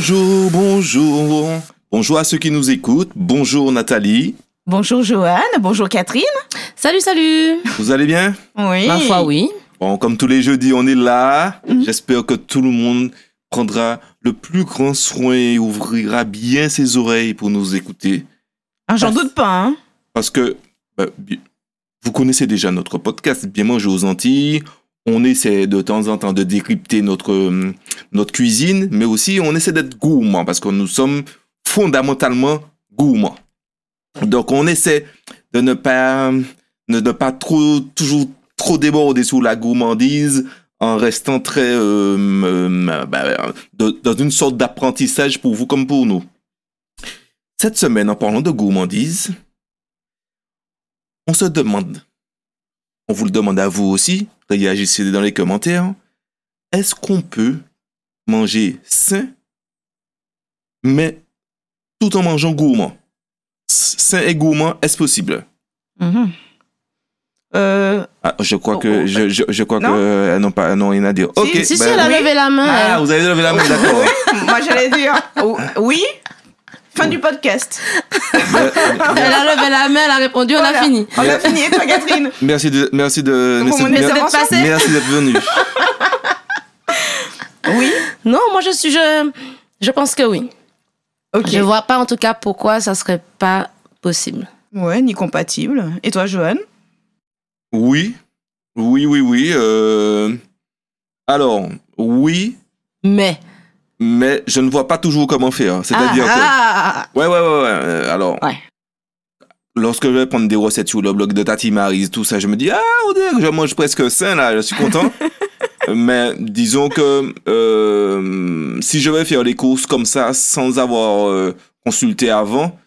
Bonjour, bonjour. Bonjour à ceux qui nous écoutent. Bonjour Nathalie. Bonjour Joanne, bonjour Catherine. Salut, salut. Vous allez bien? Oui. Ma foi, oui. Bon, comme tous les jeudis, on est là. J'espère que tout le monde prendra le plus grand soin et ouvrira bien ses oreilles pour nous écouter. Ah, J'en doute pas. Hein. Parce que bah, vous connaissez déjà notre podcast, Bien manger aux Antilles. On essaie de temps en temps de décrypter notre, hum, notre cuisine, mais aussi on essaie d'être gourmand parce que nous sommes fondamentalement gourmands. Donc on essaie de ne pas, ne pas trop, toujours trop déborder sous la gourmandise en restant très euh, euh, bah, dans une sorte d'apprentissage pour vous comme pour nous. Cette semaine, en parlant de gourmandise, on se demande, on vous le demande à vous aussi, réagissez dans les commentaires, est-ce qu'on peut manger sain, mais tout en mangeant gourmand? Sain et gourmand, est-ce possible? Mhm. Euh, Ah, Je crois Oh, que, oh, je, je, je crois non. que, euh, non, pas, non, rien à dire. Ok, Si, si, ben- elle a oui. levé la main. Ah, vous avez levé la main, d'accord. moi j'allais dire oui. Fin du podcast. Elle a levé la main, elle a répondu, on a fini. On a fini, et toi Catherine Merci de, merci de, Pour merci, merci d'être venu. Oui. Non, moi je suis, je, je pense que oui. Ok. Je vois pas en tout cas pourquoi ça serait pas possible. Ouais, ni compatible. Et toi Joanne Oui, oui, oui, oui. euh, Alors, oui, Mais. Mais je ne vois pas toujours comment faire. C'est-à-dire ah, que. Ouais, ouais, ouais, ouais. euh, Alors, Ouais. lorsque je vais prendre des recettes sur le blog de Tati Marise, tout ça, je me dis, ah, on dirait que je mange presque sain, là, je suis content. mais disons que euh, si je vais faire les courses comme ça, sans avoir euh, consulté avant,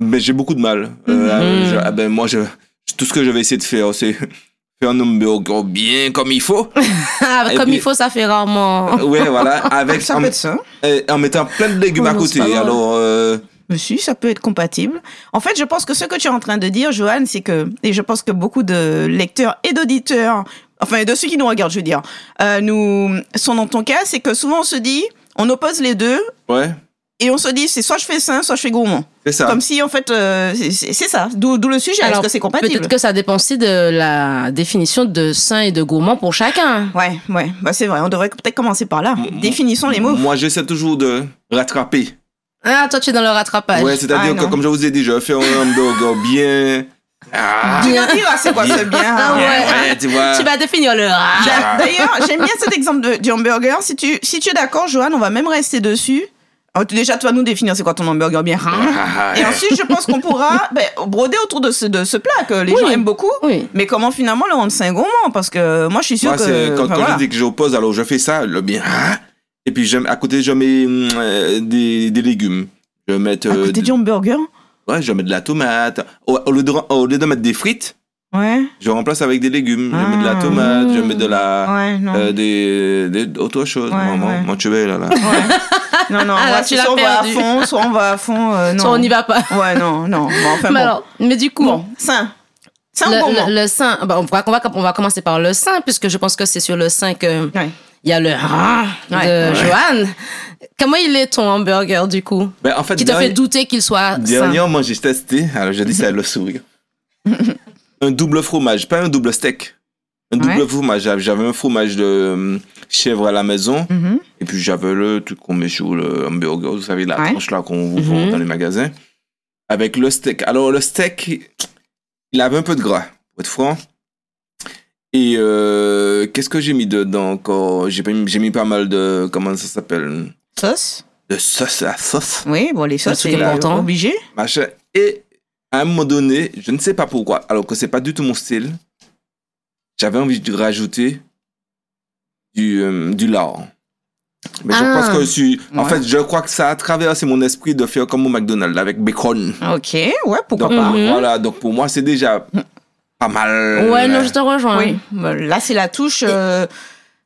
mais j'ai beaucoup de mal. Euh, Mhm. je- ah ben, moi, je, tout ce que je vais essayer de faire, c'est un hamburger bien comme il faut. Comme puis- il faut, ça fait rarement. Ouais, voilà, avec ça en, peut être ça. et en mettant plein de légumes Oh à côté. Alors, euh, Mais si, ça peut être compatible. En fait, je pense que ce que tu es en train de dire, Joanne, c'est que, et je pense que beaucoup de lecteurs et d'auditeurs, enfin, de ceux qui nous regardent, je veux dire, euh, nous sont dans ton cas, c'est que souvent on se dit, on oppose les deux, ouais, et on se dit, c'est soit je fais sain, soit je fais gourmand. c'est ça. Comme si, en fait, euh, c'est- ça. D'où le sujet. Est-ce Alors, que c'est compatible Peut-être que ça dépend aussi de la définition de sain et de gourmand pour chacun. Ouais, ouais, bah, c'est vrai. On devrait peut-être commencer par là. M- Définissons les mots. Moi, j'essaie toujours de rattraper. Ah, toi, tu es dans le rattrapage. Ouais, c'est-à-dire Ah, que, comme je vous ai dit, je fais un hamburger bien. Ah, Tu nous diras c'est quoi ce bien? Ah ouais. ouais, tu vois. Tu vas définir le D'ailleurs, j'aime bien cet exemple de- du hamburger. Si tu, si tu es d'accord, Joanne, on va même rester dessus. Alors, tu- déjà, tu vas nous définir c'est quoi ton hamburger bien. Ah, Et ensuite, je pense qu'on pourra ben, broder autour de ce, de ce plat que les Oui. gens aiment beaucoup. Oui. Mais comment finalement le rendre sain gourmand? Parce que moi, je suis sûre Moi, que. c'est quand, enfin, quand voilà. je dis que j'oppose, alors je fais ça, le bien. Ah, Et puis, à côté, je mets hum, euh, des, des légumes. Je vais mettre. À euh, côté de- du hamburger? Ouais, je mettre de la tomate. Au, au lieu de, au lieu de mettre des frites, Ouais. je remplace avec des légumes. Je mettre de la Ah. tomate, je mettre de la. Ouais, non. euh, des, des autre chose. Ouais, moi, tu veux, là, là. Ouais. Non, non, Ah, là, ouais, tu c'est l'as soit on va à fond, soit on va à fond. euh, non. Soit on n'y va pas. Ouais, non, non. Bon, enfin, mais, bon. alors, mais du coup, Bon, sain. Sain ou le, gourmand le, le sein, bah, on, va, on, va, on va commencer par le sein, puisque je pense que c'est sur le sein que Ouais. il y a le rat de Ouais. Joanne. Comment il est ton hamburger du coup? Ben, en fait, Qui te dernier- fait douter qu'il soit sain? Dernièrement, j'ai testé, alors je dis ça le sourire. un double fromage, pas un double steak. Un double Ouais. fromage. J'avais un fromage de euh, chèvre à la maison. Mhm. Et puis j'avais le truc qu'on met sur le hamburger, vous savez, la Ouais. tranche là qu'on vous vend Mhm. dans les magasins. Avec le steak. Alors le steak, il avait un peu de gras, pour être franc. Et euh, qu'est-ce que j'ai mis dedans encore? J'ai pas mis- j'ai mis pas mal de. Comment ça s'appelle? Sauce De sauce à sauce. Oui, bon, les sauces, c'est important. obligé. machin. Et à un moment donné, je ne sais pas pourquoi, alors que c'est pas du tout mon style, j'avais envie de rajouter du, euh, du lard. Mais je Ah. pense que je suis. En Ouais. fait, je crois que ça a traversé mon esprit de faire comme au McDonald's avec bacon. Ok, ouais, pourquoi Donc, pas. Mhm. voilà, donc pour moi, c'est déjà pas mal. Ouais, non, je te rejoins. Oui, bah, là, c'est la touche. euh,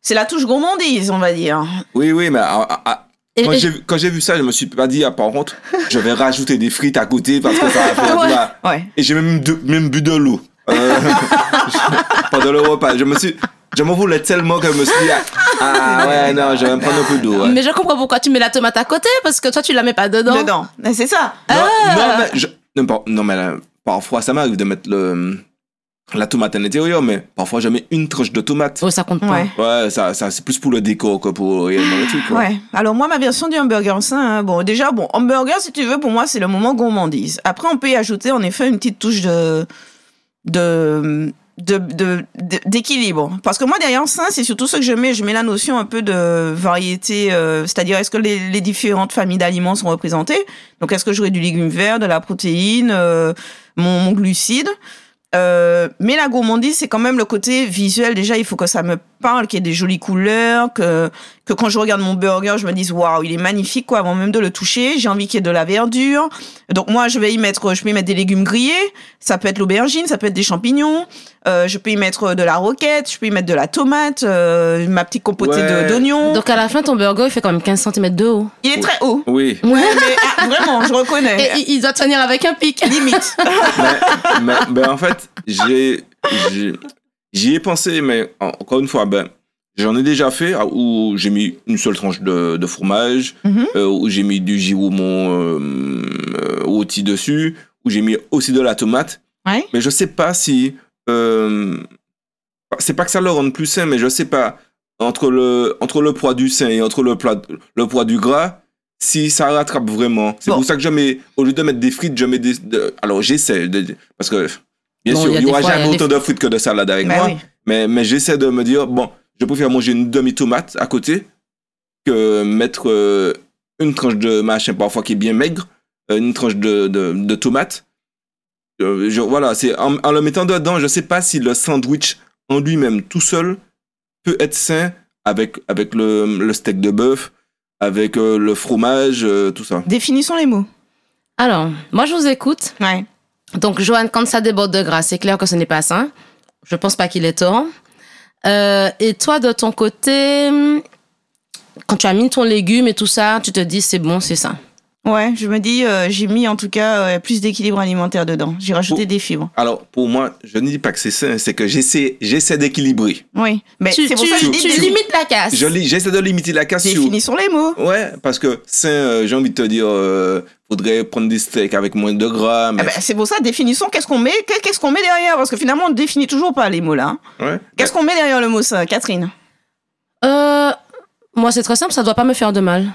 c'est la touche gourmandise, on va dire. Oui, oui, mais ah, ah, ah, quand j'ai vu- quand j'ai vu ça, je me suis pas dit, ah, par contre, je vais rajouter des frites à côté parce que ça va faire. Ouais. tu vois. Ouais. Et j'ai même, de- même bu de l'eau euh, pendant le repas. Je me suis, je m'en voulais tellement que je me suis dit, ah, Ah ouais, non, je vais me prendre un peu d'eau. ouais. Mais je comprends pourquoi tu mets la tomate à côté, parce que toi, tu la mets pas dedans. Dedans. Mais C'est ça. Non, Ah. non, mais, je- non, par- non, mais là, parfois ça m'arrive de mettre le, la tomate à l'intérieur, mais parfois je mets une tranche de tomate. Oh, ça compte pas. Ouais. Ouais, ça, ça c'est plus pour le décor que pour réellement le truc. quoi. Ouais. Alors moi, ma version du hamburger sain, hein, bon, déjà, bon, hamburger, si tu veux, pour moi, c'est le moment gourmandise. Après, on peut y ajouter, en effet, une petite touche de de de- de- de- d'équilibre. Parce que moi, derrière sain, c'est surtout ce que je mets. Je mets la notion un peu de variété, euh, c'est-à-dire est-ce que les, les différentes familles d'aliments sont représentées? Donc, est-ce que j'aurai du légume vert, de la protéine, euh, mon, mon glucide? Euh, mais la gourmandise, c'est quand même le côté visuel. Déjà, il faut que ça me parle, qu'il y ait des jolies couleurs, que, que quand je regarde mon burger, je me dise waouh, il est magnifique quoi, avant même de le toucher. J'ai envie qu'il y ait de la verdure. Donc moi, je vais y mettre, je peux y mettre des légumes grillés. Ça peut être l'aubergine, ça peut être des champignons. Euh, je peux y mettre de la roquette, je peux y mettre de la tomate, euh, ma petite compotée Ouais. de- d'oignons. Donc, à la fin, ton burger, il fait quand même 15 cm de haut. Il est très haut. Oui, Ouais, mais ah, vraiment, je reconnais. Et il- doit tenir avec un pic. Limite. mais, mais- mais en fait, j'ai- j'y ai pensé, mais en- encore une fois, ben, j'en ai déjà fait ah, où j'ai mis une seule tranche de, de fromage, Mhm. euh, où j'ai mis du giroumon euh, euh, rôti dessus, où j'ai mis aussi de la tomate. Ouais. Mais je sais pas si. euh, c'est pas que ça le rende plus sain, mais je sais pas. Entre le, entre le poids du sain et entre le, plat, le poids du gras, si ça rattrape vraiment. C'est Bon. pour ça que je mets, au lieu de mettre des frites, je mets des. de- alors j'essaie, de- parce que bien Bon, sûr, il y a il y des aura jamais des autant de frites que de salade avec Bah moi. oui. Mais, mais j'essaie de me dire, bon, je préfère manger une demi-tomate à côté que mettre euh, une tranche de machin parfois qui est bien maigre, euh, une tranche de, de, de tomate. Euh, je- voilà, c'est en, en le mettant dedans, je sais pas si le sandwich en lui-même tout seul peut être sain avec, avec le, le steak de bœuf, avec euh, le fromage, euh, tout ça. Définissons les mots. Alors, moi, je vous écoute. Ouais. Donc, Johan, quand ça déborde de gras, c'est clair que ce n'est pas sain. Je pense pas qu'il est tort. Euh, et toi, de ton côté, quand tu as mis ton légume et tout ça, tu te dis c'est bon, c'est ça. Ouais, je me dis, euh, j'ai mis en tout cas euh, plus d'équilibre alimentaire dedans. J'ai rajouté des fibres. Alors, pour moi, je ne dis pas que c'est sain, c'est que j'essaie, j'essaie d'équilibrer. Oui, mais tu c'est pour tu- ça que je tu dis dé- limites la casse. Je J'essaie de limiter la casse sur, définissons les mots. Ouais, parce que sain, euh, j'ai envie de te dire, euh, faudrait prendre des steaks avec moins de gras. Mais, Ah ben, c'est pour ça, définissons qu'est-ce qu'on met, qu'est- qu'est-ce qu'on met derrière, parce que finalement on ne définit toujours pas les mots là. hein. ouais. Qu'est-ce qu'on met derrière le mot ça, Catherine? Euh, moi, c'est très simple, ça doit pas me faire de mal.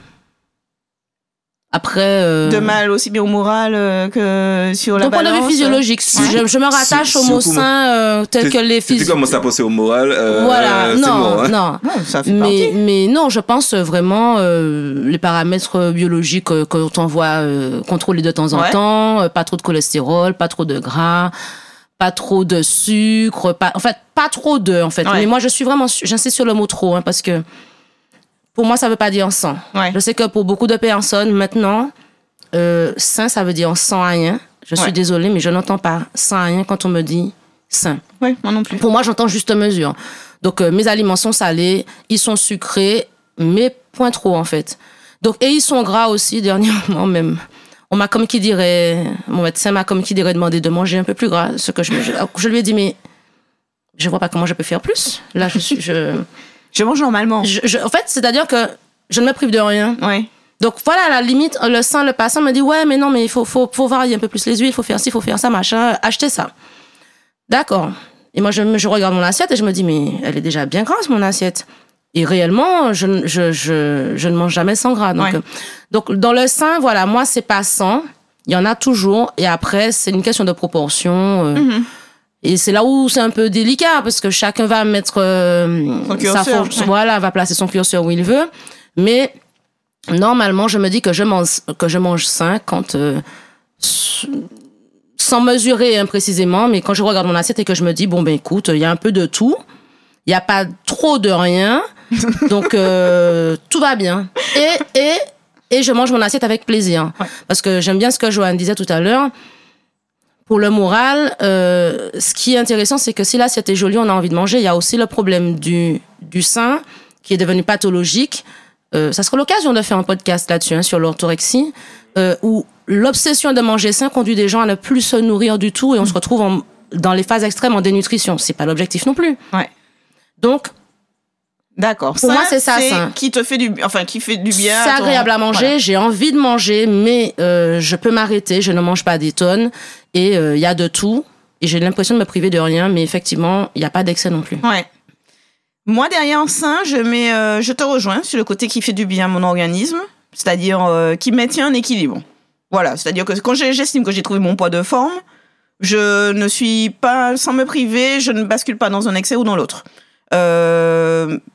Après. euh, De mal aussi bien au moral euh, que sur la D'un point de balance. vue physiologique, si Ouais. je, je me rattache au mot sain euh, tel que les Si tu physiques. commences à penser au moral, euh, Voilà, non, hein. non. Ouais, ça fait Mais, partie. mais non, je pense vraiment euh, les paramètres biologiques euh, quand on voit euh, contrôler de temps en Ouais. temps, euh, pas trop de cholestérol, pas trop de gras, pas trop de sucre, pas, en fait pas trop de en fait. Ouais. Mais moi je suis vraiment, j'insiste sur le mot trop hein, parce que pour moi ça veut pas dire sans. Ouais. Je sais que pour beaucoup de personnes maintenant, euh, sain ça veut dire sans rien. Je suis Ouais. désolée, mais je n'entends pas sans rien quand on me dit sain. Ouais, moi non plus. Pour moi, j'entends juste mesure. Donc, euh, mes aliments sont salés, ils sont sucrés, mais point trop, en fait. Donc, et ils sont gras aussi, dernièrement même. On m'a, comme qui dirait, mon médecin m'a, comme qui dirait, demandé de manger un peu plus gras. Ce que je, je, je lui ai dit, mais je vois pas comment je peux faire plus. Là, je suis, je, Je mange normalement. je- je- en fait, c'est-à-dire que je ne me prive de rien. Ouais. Donc voilà, à la limite, le sang, le passant me dit Ouais, mais non, mais il faut, faut, faut varier un peu plus les huiles, il faut faire ci, il faut faire ça, machin, acheter ça. D'accord. Et moi, je, regarde mon assiette et je me dis Mais elle est déjà bien grasse, mon assiette. Et réellement, je, ne- je, je, je ne mange jamais sans gras. Donc, Ouais. euh, donc dans le sein, voilà, moi, c'est pas sans. Il y en a toujours. Et après, c'est une question de proportion. euh, Mhm. Et c'est là où c'est un peu délicat parce que chacun va mettre euh, Son sa ouais. voilà, va placer son curseur où il veut. Mais normalement, je me dis que je mange que je mange sain quand euh, sans mesurer hein, précisément, mais quand je regarde mon assiette et que je me dis bon ben écoute, il y a un peu de tout, il y a pas trop de rien, donc euh, tout va bien. Et et et je mange mon assiette avec plaisir Ouais. parce que j'aime bien ce que Joanne disait tout à l'heure pour le moral, euh, ce qui est intéressant, c'est que si l'assiette est jolie, on a envie de manger. Il y a aussi le problème du, du sein qui est devenu pathologique. Euh, ça sera l'occasion de faire un podcast là-dessus, hein, sur l'orthorexie, euh, où l'obsession de manger sain conduit des gens à ne plus se nourrir du tout et on se retrouve en- dans les phases extrêmes en dénutrition. C'est pas l'objectif non plus. Ouais. Donc, D'accord. Pour moi, c'est ça, c'est sain. qui te fait du, enfin, qui fait du bien. C'est ton- agréable à manger, Voilà. j'ai envie de manger, mais euh, je peux m'arrêter, je ne mange pas des tonnes et euh, il y a de tout. Et j'ai l'impression de me priver de rien, mais effectivement, il n'y a pas d'excès non plus. Ouais. Moi, derrière sain, je mets, euh, je te rejoins sur le côté qui fait du bien à mon organisme, c'est-à-dire euh, qui maintient un équilibre. Voilà, c'est-à-dire que quand j'estime que j'ai trouvé mon poids de forme, je ne suis pas, sans me priver, je ne bascule pas dans un excès ou dans l'autre.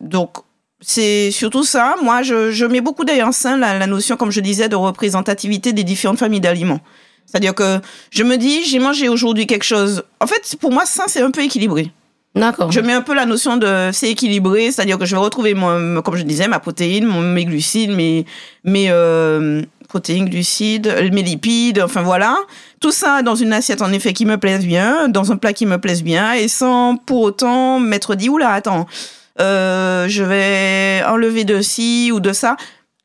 Donc, c'est surtout ça. Moi, je, mets beaucoup derrière sain la, la notion, comme je disais, de représentativité des différentes familles d'aliments. C'est-à-dire que je me dis, j'ai mangé aujourd'hui quelque chose. En fait, pour moi, sain, c'est un peu équilibré. D'accord. Je mets un peu la notion de c'est équilibré, c'est-à-dire que je vais retrouver, mon, comme je disais, ma protéine, mon, mes glucides, mes, mes euh, protéines, glucides, mes lipides, enfin voilà. Tout ça dans une assiette, en effet, qui me plaise bien, dans un plat qui me plaise bien, et sans pour autant m'être dit, oula, attends, euh, je vais enlever de ci ou de ça.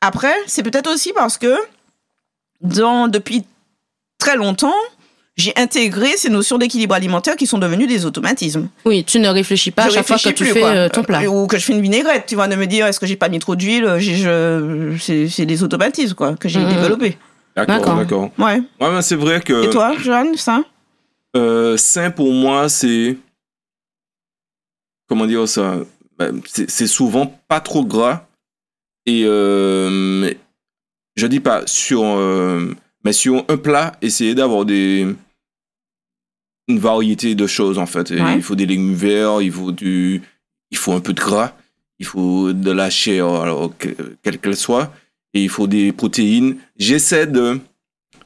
Après, c'est peut-être aussi parce que dans, depuis très longtemps, j'ai intégré ces notions d'équilibre alimentaire qui sont devenues des automatismes Oui, tu ne réfléchis pas à chaque fois que tu fais quoi. euh, ton plat. Euh, Ou que je fais une vinaigrette, tu vois, de me dire est-ce que j'ai pas mis trop d'huile, je, c'est, des automatismes quoi que j'ai Mhm. développés. D'accord, D'accord. Ouais. Ouais, mais c'est vrai que Et toi, Joanne, ça? euh, sain pour moi, c'est. Comment dire ça? Ben, c'est c'est souvent pas trop gras. Et euh, je dis pas sur. euh, mais sur un plat, essayer d'avoir des. Une variété de choses en fait. Ouais. Il faut des légumes verts, il faut du. Il faut un peu de gras, il faut de la chair, alors que- quelle qu'elle soit, et il faut des protéines. J'essaie de.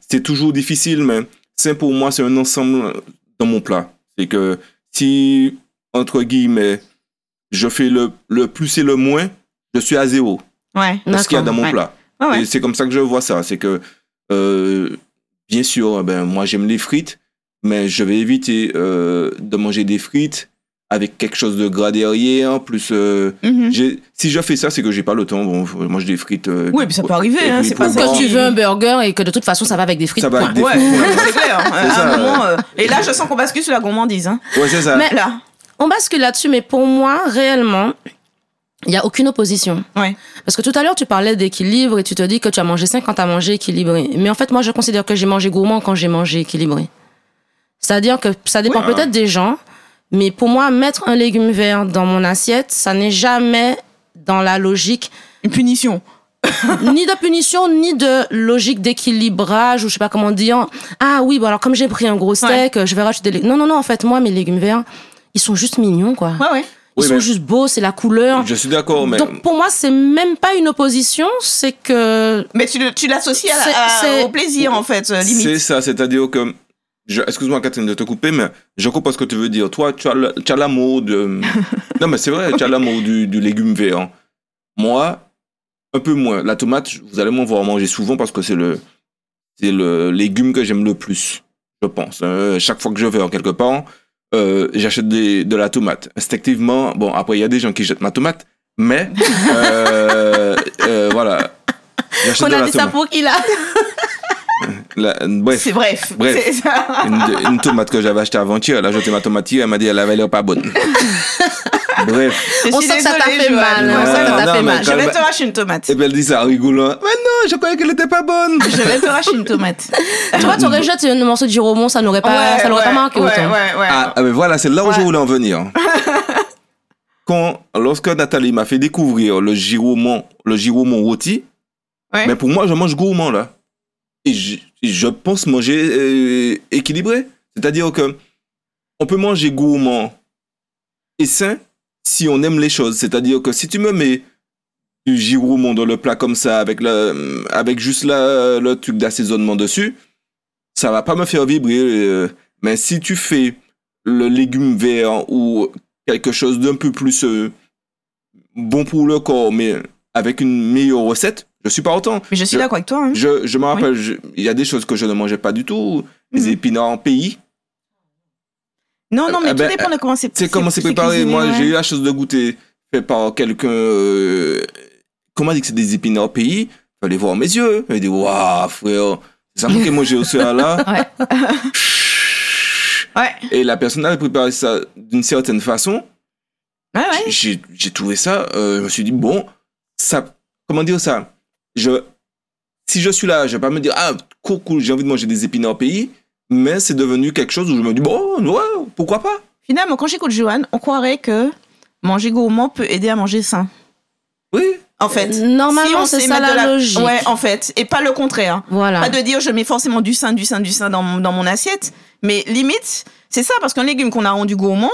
C'est toujours difficile, mais sain pour moi, c'est un ensemble dans mon plat. C'est que si, entre guillemets, je fais le, le plus et le moins, je suis à zéro. Ouais. ce qu'il y a dans mon ouais. plat. Ouais. Et c'est comme ça que je vois ça. C'est que, euh, bien sûr, ben, moi j'aime les frites, mais je vais éviter euh, de manger des frites avec quelque chose de gras derrière. Plus, euh, Mhm. j'ai- si je fais ça, c'est que j'ai pas le temps. Bon, je mange des frites. euh, Oui, puis ça peut arriver, hein, c'est pas Que tu veux un burger et que de toute façon ça va avec des frites. Ça va avec des Ouais, frites. c'est clair. hein. Ça, un moment, euh, et là, je sens qu'on bascule sur la gourmandise. Hein. Ouais, c'est ça. Mais- Là. On bascule là-dessus, mais pour moi, réellement, il n'y a aucune opposition. Ouais. Parce que tout à l'heure, tu parlais d'équilibre et tu te dis que tu as mangé sain quand tu as mangé équilibré. Mais en fait, moi, je considère que j'ai mangé gourmand quand j'ai mangé équilibré. C'est-à-dire que ça dépend Ouais. peut-être des gens, mais pour moi, mettre un légume vert dans mon assiette, ça n'est jamais dans la logique Une punition. ni de punition, ni de logique d'équilibrage, ou je sais pas comment dire. Ah oui, bon alors comme j'ai pris un gros steak, je vais rajouter des légumes. Non, non, non, en fait, moi, mes légumes verts, ils sont juste mignons, quoi. Ouais, ouais. Ils Oui, sont juste beaux, c'est la couleur. Je suis d'accord, mais Donc pour moi, c'est même pas une opposition, c'est que Mais tu, tu l'associes à la- C'est- à- c'est- au plaisir, en fait, euh, c'est limite. ça. C'est-à-dire que. Excuse-moi, Catherine, de te couper, mais je comprends ce que tu veux dire. Toi, tu as le- tu as l'amour de. non, mais c'est vrai, tu as l'amour du, du légume vert. Moi, un peu moins. La tomate, vous allez m'en voir manger souvent parce que c'est le, c'est le légume que j'aime le plus, je pense. Euh, chaque fois que je vais en quelque part, euh, j'achète des- de la tomate. Instinctivement, bon, après, il y a des gens qui jettent ma tomate, mais euh, euh, voilà. On de a la dit ça pour qui là La- bref, C'est bref. Bref. C'est ça. une, une tomate que j'avais achetée avant-hier, elle a jeté ma tomate hier, elle m'a dit elle avait l'air pas bonne. Bref. Je On sent que ça t'a fait mal, Ouais, on sent ça que va. ça t'a fait mal. Je vais te racheter une tomate. Et puis elle dit ça en rigolant. Mais non, je croyais qu'elle était pas bonne. Je vais te racheter une tomate. Tu vois, tu aurais jeté un morceau de giromon, ça n'aurait pas, Ouais, ça l'aurait pas marqué ouais, autant. Ouais, ouais, Ah, ah, mais voilà, c'est là où je voulais en venir. Quand, lorsque Nathalie m'a fait découvrir le giromon, le giromon rôti, Ouais. mais pour moi, je mange gourmand là. Et je, je pense manger euh, équilibré. C'est-à-dire que on peut manger gourmand et sain si on aime les choses. C'est-à-dire que si tu me mets du giromon dans le plat comme ça, avec, le, avec juste la- le truc d'assaisonnement dessus, ça va pas me faire vibrer. euh. mais si tu fais le légume vert ou quelque chose d'un peu plus euh, bon pour le corps, mais avec une meilleure recette, je suis pas autant. Mais je suis d'accord avec toi. hein. Je, je me rappelle, il y a des choses que je ne mangeais pas du tout. Les Mhm. épinards en pays. Non, non, mais Ah tout ben, dépend de comment c'est Tu sais comment c'est préparé. Moi, ouais. j'ai eu la chance de goûter fait par quelqu'un. Euh, comment dit que c'est des épinards pays? Il fallait voir mes yeux. Il dit Waouh, frère, c'est ça moi j'ai au là. Ouais. Et la personne avait préparé ça d'une certaine façon. Ouais, ouais. j'ai j'ai trouvé ça, euh, je me suis dit, bon, ça, comment dire ça? Je, Si je suis là, je vais pas me dire, ah, cool, cool, j'ai envie de manger des épinards pays, mais c'est devenu quelque chose où je me dis, bon, ouais, pourquoi pas Finalement, quand j'écoute Joanne, on croirait que manger gourmand peut aider à manger sain. Oui, En fait. Normalement, on c'est ça la logique. Ouais, en fait. Et pas le contraire. Voilà. Pas de dire je mets forcément du sein, du sein, du sein dans, mon- dans mon assiette. Mais limite, c'est ça, parce qu'un légume qu'on a rendu gourmand,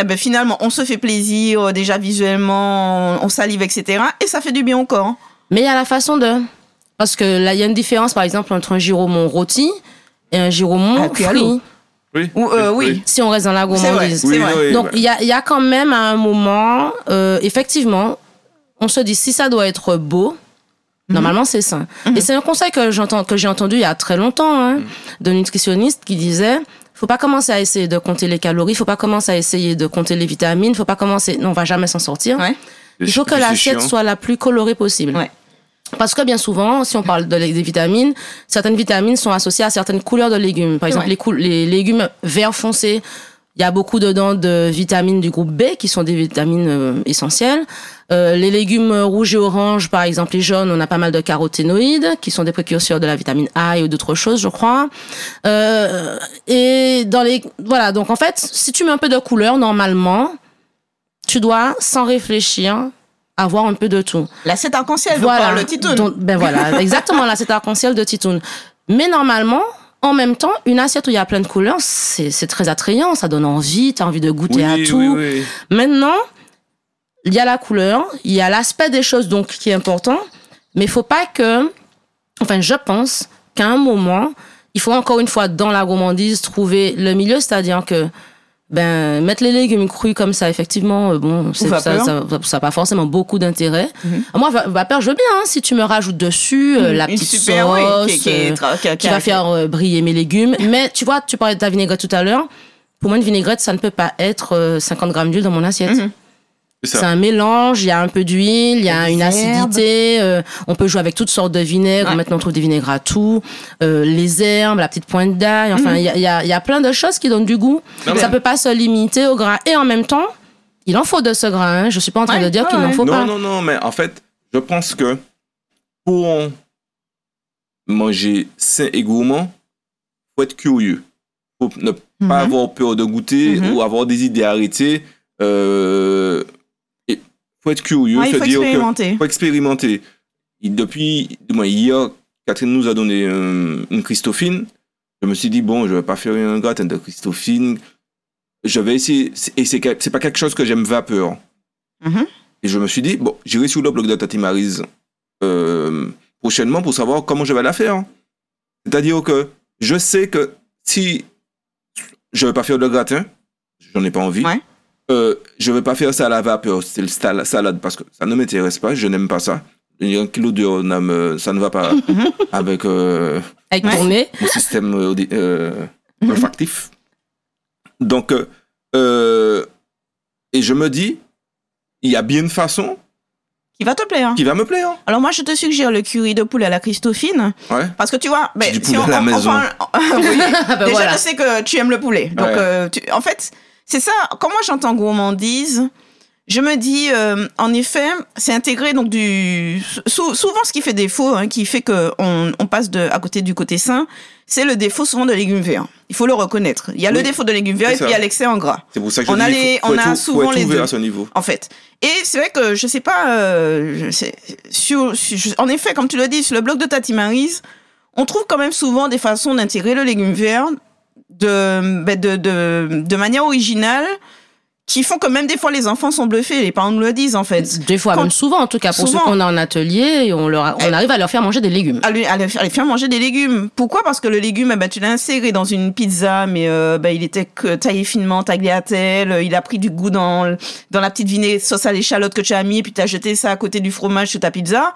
eh ben finalement, on se fait plaisir, euh, déjà visuellement, on salive, etc. Et ça fait du bien au corps. Mais il y a la façon de. Parce que là, il y a une différence, par exemple, entre un giromon rôti et un giromon Ah, frit. l'eau. oui. Ou, euh, oui. Si on reste dans la vrai. gourmandise. C'est Oui, vrai. Donc, il y a, il y a quand même à un moment, euh, effectivement, on se dit si ça doit être beau, Mhm. normalement c'est sain. Et c'est un conseil que j'entends, que j'ai entendu il y a très longtemps, hein, Mhm. d'un nutritionniste qui disait faut pas commencer à essayer de compter les calories, faut pas commencer à essayer de compter les vitamines, faut pas commencer, non, on va jamais s'en sortir. Ouais. Il faut que l'assiette soit la plus colorée possible. Ouais. Parce que bien souvent, si on parle de, des vitamines, certaines vitamines sont associées à certaines couleurs de légumes. Par exemple, Ouais. les, légumes vert foncé, il y a beaucoup dedans de vitamines du groupe B qui sont des vitamines euh, essentielles. Euh, les légumes rouges et oranges, par exemple les jaunes, on a pas mal de caroténoïdes qui sont des précurseurs de la vitamine A et d'autres choses, je crois. Euh, et dans les voilà, donc en fait, si tu mets un peu de couleur, normalement, tu dois sans réfléchir avoir un peu de tout. L'assiette arc-en-ciel, voilà. Voilà. le titoun. Donc, ben voilà, exactement, c'est arc-en-ciel de Titoun. Mais normalement, en même temps, une assiette où il y a plein de couleurs, c'est c'est très attrayant, ça donne envie, tu as envie de goûter Oui, à tout. oui, oui. Maintenant, il y a la couleur, il y a l'aspect des choses donc qui est important, mais il faut pas que, enfin, je pense qu'à un moment, il faut encore une fois dans la gourmandise trouver le milieu, c'est-à-dire que ben mettre les légumes crus comme ça, effectivement, euh, bon, c'est- ça, ça, ça, pas forcément beaucoup d'intérêt. Mhm. Moi, va- vapeur, je veux bien. hein, si tu me rajoutes dessus euh, la Une petite super, oui, sauce, qui, qui est euh, qui- va faire euh, briller mes légumes. Mais tu vois, tu parlais de ta vinaigrette tout à l'heure. Pour moi, une vinaigrette, ça ne peut pas être euh, 50 grammes d'huile dans mon assiette. Mhm. C'est un mélange, il y a un peu d'huile, il y a Des une herbes. acidité, euh, on peut jouer avec toutes sortes de vinaigres, Ouais. maintenant on trouve des vinaigres à tout, euh, les herbes, la petite pointe d'ail, enfin il y, a, il y a- il y a plein de choses qui donnent du goût. Non, ça mais- peut pas se limiter au gras. Et en même temps, il en faut de ce gras, hein. je suis pas en train Ouais, de dire ouais, qu'il n'en faut non, pas. non, non, mais en fait, je pense que pour manger sain et gourmand, faut être curieux. Faut ne Mhm. pas avoir peur de goûter Mhm. ou avoir des idées arrêtées. Euh, faut être curieux, Ouais, il se faut dire que expérimenter. faut expérimenter. Et depuis, hier, Catherine nous a donné euh, une Christophine. Je me suis dit, bon, je vais pas faire un gratin de Christophine. Je vais essayer. Et c'est c'est pas quelque chose que j'aime vapeur. Mhm. Et je me suis dit, bon, j'irai sur le blog de Tati Maryse euh, prochainement pour savoir comment je vais la faire. C'est-à-dire que je sais que si je vais pas faire de gratin, j'en ai pas envie. Ouais. Euh, je vais pas faire ça à la vapeur, c'est le salade parce que ça ne m'intéresse pas, je n'aime pas ça. Un kilo de ça me- ça ne va pas avec euh, Avec nez. mon système euh, euh, Mhm. olfactif. Donc, euh, euh, et je me dis, il y a bien une façon Qui va te plaire. qui va me plaire. Alors moi, je te suggère le curry de poulet à la Christophine. Ouais. Parce que tu vois, ben, du poulet à la maison. parle- oui. Ben Déjà, voilà. je sais que tu aimes le poulet. Donc, Ouais. euh, tu- en fait, c'est ça. Quand moi j'entends gourmandise, je me dis, euh, en effet, c'est intégré donc du. sou- souvent, ce qui fait défaut, hein, qui fait que on, on passe de à côté du côté sain, c'est le défaut souvent de légumes verts. Il faut le reconnaître. Il y a le défaut de légumes verts et puis il y a l'excès en gras. C'est pour ça que je On a dis, les- faut, faut on a souvent les deux. à ce niveau. en fait. Et c'est vrai que je sais pas, euh, je sais, sur, sur- je- en effet, comme tu le dis, sur le blog de Tati Maryse, on trouve quand même souvent des façons d'intégrer le légume vert de, ben, de, de, de manière originale qui font que même des fois les enfants sont bluffés, les parents nous le disent en fait. Des fois, Quand- même souvent en tout cas, pour Souvent. ceux qu'on a en atelier, on, leur, on arrive à leur faire manger des légumes. À, lui- à les à les faire manger des légumes. Pourquoi? Parce que le légume, eh ben, tu l'as inséré dans une pizza, mais euh, ben, il était que taillé finement, tagliatelle, il a pris du goût dans, dans la petite vinaigrette sauce à l'échalote que tu as mis, puis tu as jeté ça à côté du fromage sur ta pizza.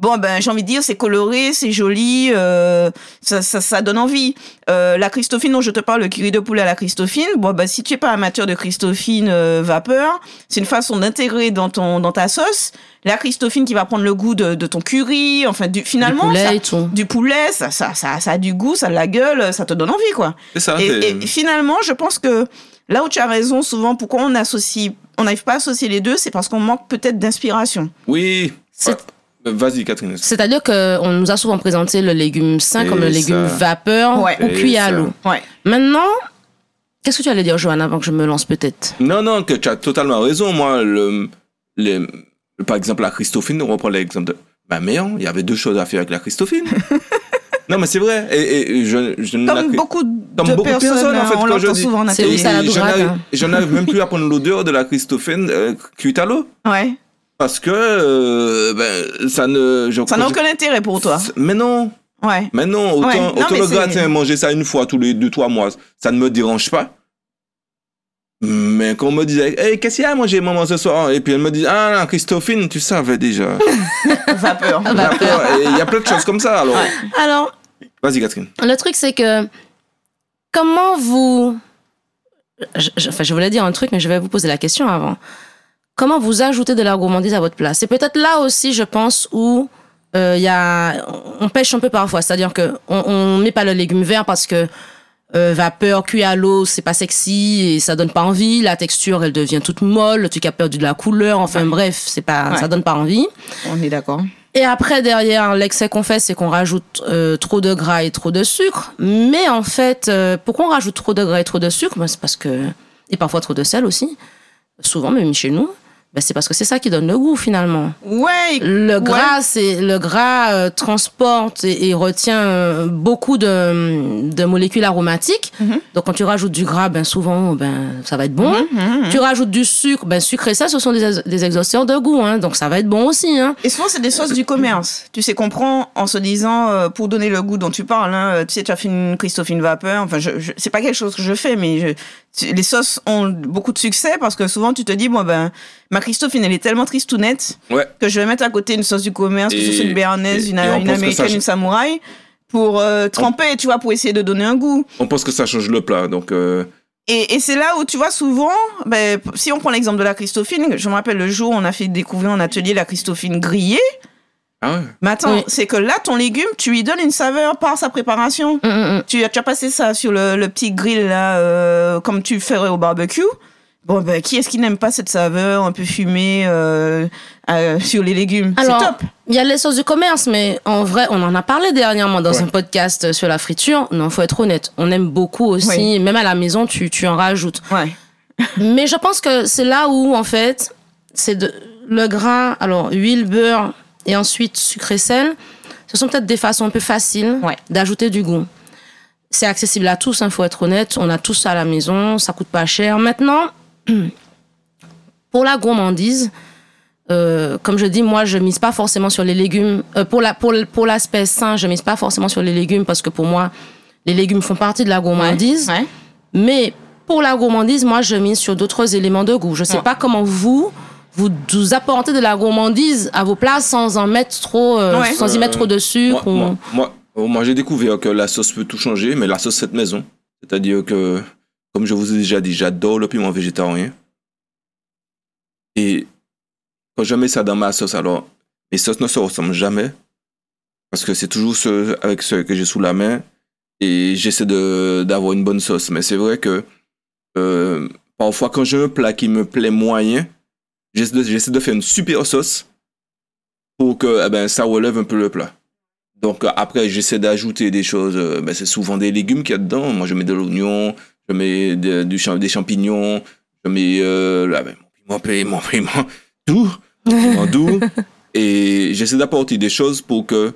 Bon ben j'ai envie de dire c'est coloré, c'est joli, euh, ça, ça, ça donne envie. Euh, la Christophine dont je te parle, le curry de poulet à la Christophine, bon ben si tu es pas amateur de Christophine euh, vapeur, c'est une façon d'intégrer dans ton dans ta sauce la Christophine qui va prendre le goût de, de ton curry, enfin du finalement du poulet ça- et tout. du poulet, ça, ça, ça, ça a du goût, ça a de la gueule, ça te donne envie, quoi. Ça. Et, et finalement, je pense que là où tu as raison, souvent, pourquoi on associe, on n'arrive pas à associer les deux, c'est parce qu'on manque peut-être d'inspiration. Oui. Ouais. Vas-y, Catherine. C'est-à-dire qu'on nous a souvent présenté le légume sain comme le légume ça. vapeur Ouais. ou cuit à l'eau. Ouais. Maintenant, qu'est-ce que tu allais dire, Johanna, avant que je me lance peut-être? Non, non, que tu as totalement raison. Moi, le, les- par exemple, la Christophine, on reprend l'exemple de ma mère, il y avait deux choses à faire avec la Christophine. non, mais c'est vrai. Et, et je, je Comme beaucoup de beaucoup de personnes, personnes, en fait, on quand je l'entend dis- souvent en C'est ça la j'en arrive- hein. J'en arrive même plus à prendre l'odeur de la Christophine euh, cuite à l'eau. Ouais. Parce que euh, ben, ça ne. je- Ça n'a aucun intérêt pour toi. Mais non, Ouais. mais non, autant, Ouais, non, autant mais le c'est- gratin, manger ça une fois tous les deux, trois mois, ça ne me dérange pas. Mais quand on me disait, hey, qu'est-ce qu'il y a à manger, maman, ce soir? Et puis elle me dit, ah, la Christophine, tu savais déjà. Vapeur. Et il y a plein de choses comme ça, alors. Ouais. Alors, Vas-y, Catherine. le truc, c'est que comment vous. je- je- enfin, je voulais dire un truc, mais je vais vous poser la question avant. Comment vous ajoutez de la gourmandise à votre plat? C'est peut-être là aussi, je pense, où euh, y a, on pêche un peu parfois. C'est-à-dire que on, on met pas le légume vert parce que euh, vapeur, cuit à l'eau, c'est pas sexy et ça donne pas envie. La texture, elle devient toute molle. Le truc a perdu de la couleur. Enfin bref, c'est pas, Ouais. ça donne pas envie. On est d'accord. Et après, derrière, l'excès qu'on fait, c'est qu'on rajoute euh, trop de gras et trop de sucre. Mais en fait, euh, pourquoi on rajoute trop de gras et trop de sucre? Ben, C'est parce que... Et parfois trop de sel aussi. Souvent, même chez nous. Ben, c'est parce que c'est ça qui donne le goût, finalement. Ouais. Le Ouais. gras, c'est le gras euh, transporte et, et retient euh, beaucoup de, de molécules aromatiques. Mhm. Donc quand tu rajoutes du gras, ben souvent, ben ça va être bon. Mhm, mhm. Tu rajoutes du sucre, ben sucre et ça, ce sont des, des exhausteurs de goût, hein, donc ça va être bon aussi. Hein. Et souvent, c'est des sauces du commerce. Tu sais qu'on prend en se disant, euh, pour donner le goût dont tu parles, hein, euh, tu sais, tu as fait une Christophine vapeur. Enfin, je, je, c'est pas quelque chose que je fais, mais je- tu- les sauces ont beaucoup de succès parce que souvent, tu te dis, moi, ben, ma Christophine, elle est tellement tristounette Ouais. que je vais mettre à côté une sauce du commerce, Et- une béarnaise, et- une, et américaine, ça- une samouraï, pour euh, tremper, tu vois, pour essayer de donner un goût. On pense que ça change le plat, donc. euh, Et, et c'est là où tu vois souvent, ben, si on prend l'exemple de la Christophine, je me rappelle le jour où on a fait découvrir en atelier la Christophine grillée. Ah ouais. Mais attends, Oui. c'est que là, ton légume, tu lui donnes une saveur par sa préparation. Hum, hum, hum. Tu, as- tu as passé ça sur le, le petit grill, là, euh, comme tu ferais au barbecue. Bon, ben, qui est-ce qui n'aime pas cette saveur un peu fumée euh, euh, sur les légumes? C'est Alors, top. Il y a les sauces du commerce, mais en vrai, on en a parlé dernièrement dans Ouais. un podcast sur la friture. Non, faut être honnête. On aime beaucoup aussi. Oui. Même à la maison, tu, tu en rajoutes. Ouais. Mais je pense que c'est là où, en fait, c'est le gras, alors huile, beurre et ensuite sucre et sel. Ce sont peut-être des façons un peu faciles Ouais. d'ajouter du goût. C'est accessible à tous, il faut être honnête. On a tous ça à la maison, ça coûte pas cher. Maintenant, pour la gourmandise, euh, comme je dis, moi, je mise pas forcément sur les légumes. Euh, pour la pour, pour l'aspect sain, je mise pas forcément sur les légumes parce que pour moi, les légumes font partie de la gourmandise. Ouais. Mais pour la gourmandise, moi, je mise sur d'autres éléments de goût. Je sais Ouais. pas comment vous, vous, vous apportez de la gourmandise à vos plats sans en mettre trop, euh, Ouais. sans y mettre trop de sucre. Moi, ou- moi, moi, moi, j'ai découvert que la sauce peut tout changer, mais la sauce cette maison. C'est-à-dire que, comme je vous ai déjà dit, j'adore le piment végétarien. Et quand je mets ça dans ma sauce, alors, mes sauces ne se ressemblent jamais. Parce que c'est toujours ce, avec ce que j'ai sous la main. Et j'essaie d'avoir une bonne sauce. Mais c'est vrai que euh, parfois, quand j'ai un plat qui me plaît moyen, j'essaie de, faire une super sauce pour que eh ben, ça relève un peu le plat. Donc après, j'essaie d'ajouter des choses. euh, ben, c'est souvent des légumes qu'il y a dedans. Moi, je mets de l'oignon, je mets de- du champ- des champignons, je mets euh, là, mon piment, mon piment, tout, piment doux. Et j'essaie d'apporter des choses pour que,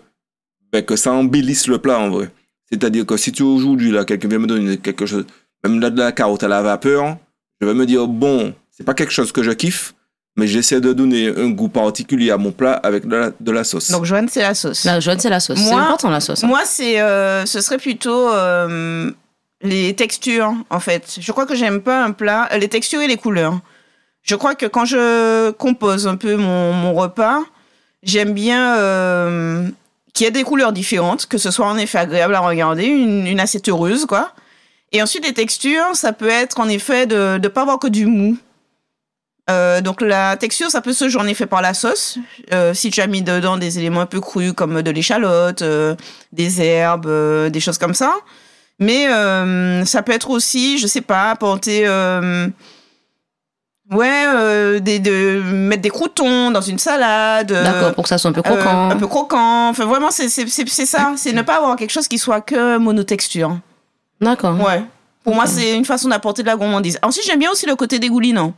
ben, que ça embellisse le plat en vrai. C'est-à-dire que si tu aujourd'hui, là, quelqu'un vient me donner quelque chose, même là, de la carotte à la vapeur, je vais me dire, bon, c'est pas quelque chose que je kiffe, mais j'essaie de donner un goût particulier à mon plat avec de la, de la sauce. Donc, Joanne, c'est la sauce. La jaune, c'est la sauce. C'est Moi- important, la sauce. hein. Moi, c'est, euh, ce serait plutôt euh, les textures, en fait. Je crois que j'aime pas un plat, euh, les textures et les couleurs. Je crois que quand je compose un peu mon, mon repas, j'aime bien euh, qu'il y ait des couleurs différentes, que ce soit en effet agréable à regarder, une, une assiette heureuse, quoi. Et ensuite, les textures, ça peut être en effet de ne pas avoir que du mou. Euh, donc la texture, ça peut se jouer en effet par la sauce. Si tu as mis dedans des éléments un peu crus comme de l'échalote, des herbes, des choses comme ça. Mais euh, ça peut être aussi, je sais pas, apporter... euh, ouais, euh, des, de mettre des croutons dans une salade. euh, D'accord, pour que ça soit un peu euh, croquant. un peu croquant. Enfin, vraiment, c'est c'est- c'est- c'est ça. C'est ne pas avoir quelque chose qui soit que monotexture. D'accord. Ouais. Pour moi, c'est une façon d'apporter de la gourmandise. Ensuite, j'aime bien aussi le côté dégoulinant.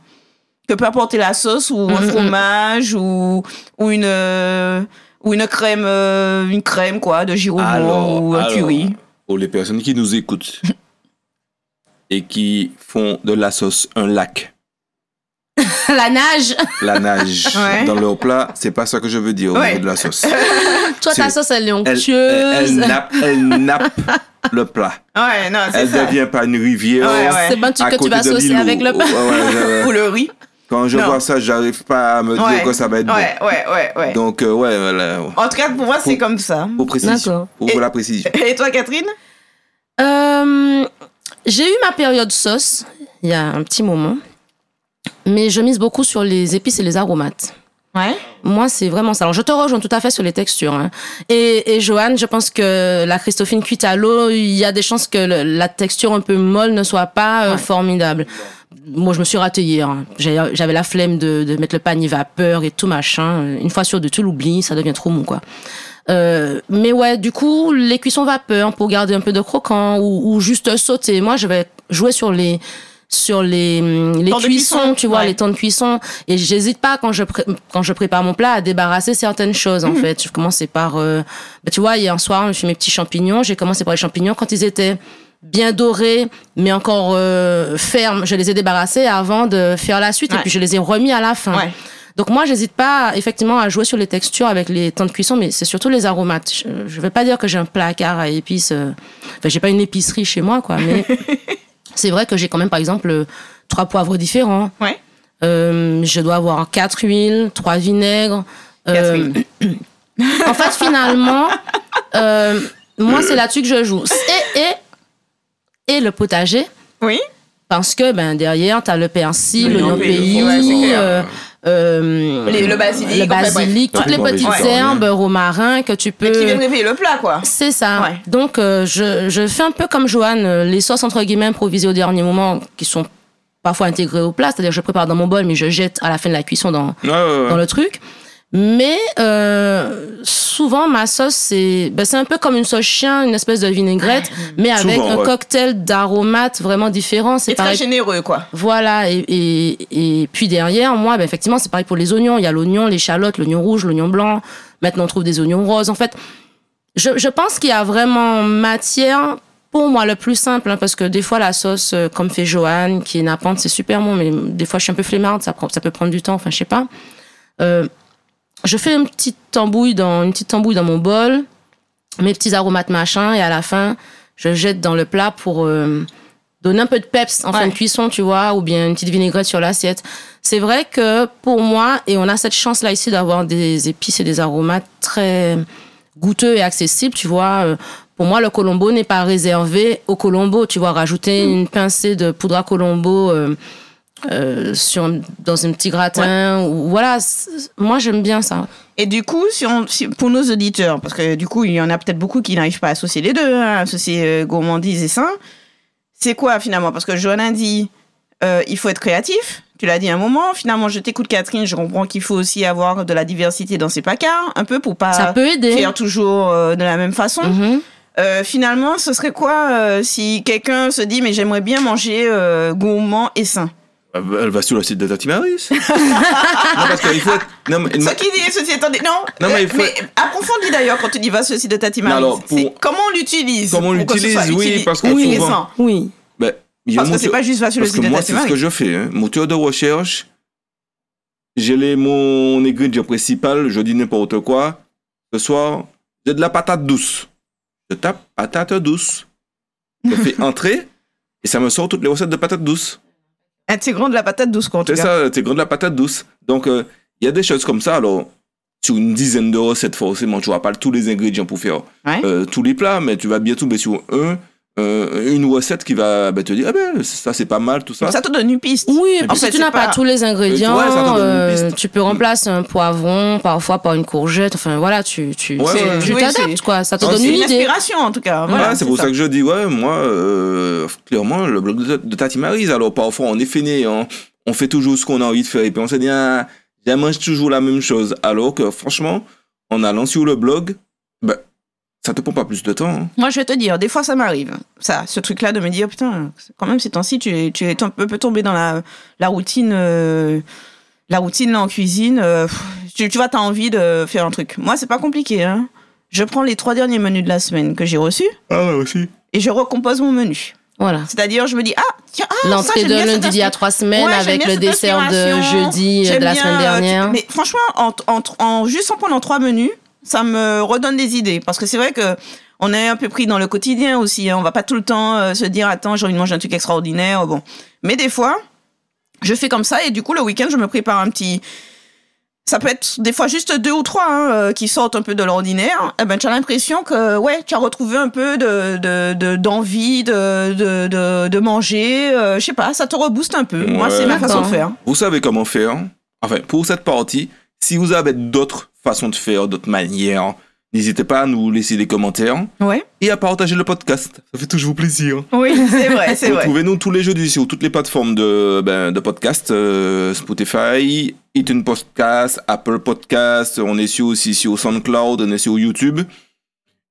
Que peut apporter la sauce ou un Mhm. fromage ou, ou une, euh, ou une crème, euh, une crème, quoi, de Alors, ou un alors. curry. Pour les personnes qui nous écoutent et qui font de la sauce un lac, La nage. la nage Ouais. dans leur plat, c'est pas ça que je veux dire au Ouais. niveau de la sauce. Toi, ta sauce, elle est onctueuse. elle, elle nappe, elle nappe le plat. Ouais, non, c'est Elle ça. devient pas une rivière. Ouais. C'est bon à que tu vas saucer avec le ouais, Ou le riz. Quand je Non. vois ça, j'arrive pas à me Ouais. dire que ça va être Ouais, ouais, ouais, ouais. bon. Donc, euh, ouais, voilà. En tout cas, pour moi, c'est comme ça. Pour précision. Pour, Et- la précision. Et toi, Catherine? Euh, j'ai eu ma période sauce il y a un petit moment, mais je mise beaucoup sur les épices et les aromates. Ouais. Moi, c'est vraiment ça. Alors, je te rejoins tout à fait sur les textures. hein. Et, et Joanne, je pense que la Christophine cuite à l'eau, il y a des chances que le- la texture un peu molle ne soit pas euh, Ouais. formidable. Moi, je me suis ratée hier. hein. J'avais la flemme de, de mettre le panier vapeur et tout machin. Une fois sur deux, tu l'oublies, ça devient trop mou, quoi. Euh, mais ouais, du coup, les cuissons vapeur pour garder un peu de croquant ou, ou juste sauter. Moi, je vais jouer sur les sur les, hum, les Temps de cuissons, cuisson, tu vois, ouais. les temps de cuisson. Et j'hésite pas quand je quand je prépare mon plat à débarrasser certaines choses. Mhm. En fait, je commençais par, euh, bah, tu vois, hier soir, je fais mes petits champignons. J'ai commencé par les champignons quand ils étaient bien dorés, mais encore euh, fermes. Je les ai débarrassés avant de faire la suite, Ouais. et puis je les ai remis à la fin. Ouais. Donc moi, j'hésite pas effectivement à jouer sur les textures avec les temps de cuisson, mais c'est surtout les aromates. Je, je vais pas dire que j'ai un placard à épices. euh, Enfin, j'ai pas une épicerie chez moi, quoi. Mais c'est vrai que j'ai quand même, par exemple, euh, trois poivres différents. Ouais. Euh, je dois avoir quatre huiles, trois vinaigres. En fait, finalement, moi, c'est là-dessus que je joue. Et, et, et le potager. Oui. Parce que ben, derrière, tu as le persil, L'oignon pays, ouais, euh, euh, Les- le basilic, le en fait, bref. basilic, toutes Ouais. les petites Ouais. herbes, romarin que tu peux. Qui vient réveiller le plat, quoi. C'est ça. Ouais. Donc, euh, je, je fais un peu comme Joanne, euh, les sauces entre guillemets improvisées au dernier moment qui sont parfois intégrées au plat. C'est-à-dire, je prépare dans mon bol, mais je jette à la fin de la cuisson dans, Ouais, ouais, ouais. dans le truc. Mais euh, souvent, ma sauce, c'est ben, c'est un peu comme une sauce chien, une espèce de vinaigrette, mais avec Souvent, un ouais. cocktail d'aromates vraiment différents. C'est C'est très pareil. généreux, quoi. Voilà, et, et, et puis derrière, moi, ben, effectivement, c'est pareil pour les oignons. Il y a l'oignon, l'échalote, l'oignon rouge, l'oignon blanc. Maintenant, on trouve des oignons roses. En fait, je, je pense qu'il y a vraiment matière. Pour moi, le plus simple, hein, parce que des fois, la sauce, euh, comme fait Joanne, qui est nappante, c'est super bon, mais des fois, je suis un peu flemmarde, ça, prend, ça peut prendre du temps, enfin, je sais pas. Euh, je fais une petite tambouille dans, une petite tambouille dans mon bol, mes petits aromates machin, et à la fin, je jette dans le plat pour euh, donner un peu de peps en fin de cuisson, tu vois, ou bien une petite vinaigrette sur l'assiette. C'est vrai que pour moi, et on a cette chance-là ici d'avoir des épices et des aromates très goûteux et accessibles, tu vois. euh, Pour moi, le colombo n'est pas réservé au colombo, tu vois. Rajouter une pincée de poudre à colombo euh, euh, sur, dans un petit gratin, ou, voilà. Moi, j'aime bien ça. Et du coup, si on, si- pour nos auditeurs, parce que du coup, il y en a peut-être beaucoup qui n'arrivent pas à associer les deux, hein, associer euh, gourmandise et sain, c'est quoi finalement? Parce que Joanne dit, euh, il faut être créatif. Tu l'as dit à un moment. Finalement, je t'écoute, Catherine. Je comprends qu'il faut aussi avoir de la diversité dans ses placards, un peu pour pas ça peut aider. faire toujours euh, de la même façon. Mhm. Euh, finalement, ce serait quoi si quelqu'un se dit, mais j'aimerais bien manger gourmand et sain? Elle va sur le site de Tati Maris. non, parce qu'il faut être... Non, mais, Ce qui dit, ceci dit, non, Non, mais euh, il faut- approfondis d'ailleurs quand tu dis va sur le site de Tati Marie. Alors, pour- comment on l'utilise Comment on l'utilise, oui, utili- parce que intéressant. souvent- Oui. ben, Parce que c'est pas juste va sur le site de moi, Tati c'est ce que je fais. Hein. Moteur de recherche, j'ai mon ingrédient principal, je dis n'importe quoi. Ce soir, j'ai de la patate douce. Je tape patate douce. Je fais entrer et ça me sort toutes les recettes de patate douce. Intégrant de la patate douce, quoi, en tout C'est cas. ça, c'est grand de la patate douce. Donc, euh, il y a des choses comme ça. Alors, sur une dizaine de recettes, forcément, tu n'auras pas tous les ingrédients pour faire Ouais. euh, tous les plats, mais tu vas bien tomber sur un, euh, une recette qui va bah, te dire, ah ben, ça c'est pas mal, tout ça. Ça te donne une piste. Oui, En fait, tu n'as pas pas- tous les ingrédients, Ouais, euh, tu peux remplacer un poivron parfois par une courgette. Enfin voilà, tu, tu, Ouais, c'est- ouais. tu Oui, t'adaptes quoi. Ça te Ah, donne C'est une une idée. inspiration en tout cas. Ouais, Voilà, c'est pour ça. que je dis, ouais, moi, euh, clairement, le blog de, de Tati Maryse, alors parfois on est fainé, hein, on fait toujours ce qu'on a envie de faire, et puis on se dit, ah, je mange toujours la même chose, alors que franchement, en allant sur le blog, ben, ça te prend pas plus de temps. hein. Moi, je vais te dire, des fois, ça m'arrive. Ça, ce truc-là de me dire, putain, quand même, ces temps-ci, tu es, tu es un peu tombé dans la, la routine, euh, la routine là en cuisine. euh, tu, tu vois, t'as envie de faire un truc. Moi, c'est pas compliqué. Hein. Je prends les trois derniers menus de la semaine que j'ai reçus Ah ouais, aussi. et je recompose mon menu. Voilà. C'est-à-dire, je me dis, ah, tiens, ah, L'entrée de lundi d'il y a trois semaines Ouais, avec le dessert de jeudi euh, de la bien, semaine tu- dernière. mais franchement, en, en, en- juste en prenant trois menus, ça me redonne des idées. Parce que c'est vrai que on est un peu pris dans le quotidien aussi. Hein. On va pas tout le temps euh, se dire, attends, j'ai envie de manger un truc extraordinaire. Bon. Mais des fois, je fais comme ça et du coup, le week-end, je me prépare un petit. Ça peut être des fois juste deux ou trois hein, euh, qui sortent un peu de l'ordinaire. Eh ben, tu as l'impression que ouais, tu as retrouvé un peu de de- de- d'envie de, de, de, de manger. euh, je sais pas, ça te rebooste un peu. Moi, c'est ma façon de faire. Vous savez comment faire. Enfin, pour cette partie, si vous avez d'autres façons de faire, d'autres manières, n'hésitez pas à nous laisser des commentaires Ouais. et à partager le podcast. Ça fait toujours plaisir. Oui, c'est vrai, c'est vrai. Retrouvez-nous tous les jeudis sur toutes les plateformes de, ben, de podcast, euh, Spotify, iTunes Podcast, Apple Podcast, on est sur, aussi sur SoundCloud, on est sur YouTube.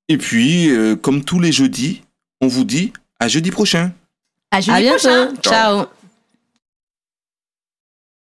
Et puis, euh, comme tous les jeudis, on vous dit à jeudi prochain. À À jeudi bientôt. prochain. Ciao.